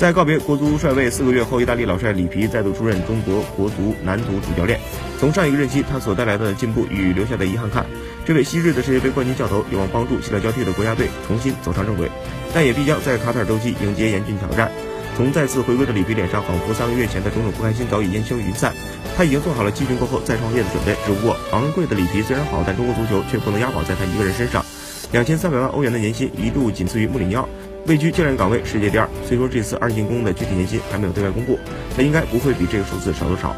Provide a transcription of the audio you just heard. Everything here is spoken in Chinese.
在告别国足帅位四个月后，意大利老帅里皮再度出任中国国足男足主教练。从上一个任期他所带来的进步与留下的遗憾看，这位昔日的世界杯冠军教头有望帮助西来交替的国家队重新走上正轨，但也必将在卡塔尔周期迎接严峻挑战。从再次回归的里皮脸上，仿佛三个月前的种种不开心早已烟消云散。他已经做好了集训过后再创业的准备。只不过昂贵的里皮虽然好，但中国足球却不能押宝在他一个人身上。两千三百万欧元的年薪一度仅次于穆里尼奥。位居教练岗位世界第二，虽说这次二进宫的具体年薪还没有对外公布，但应该不会比这个数字少多少。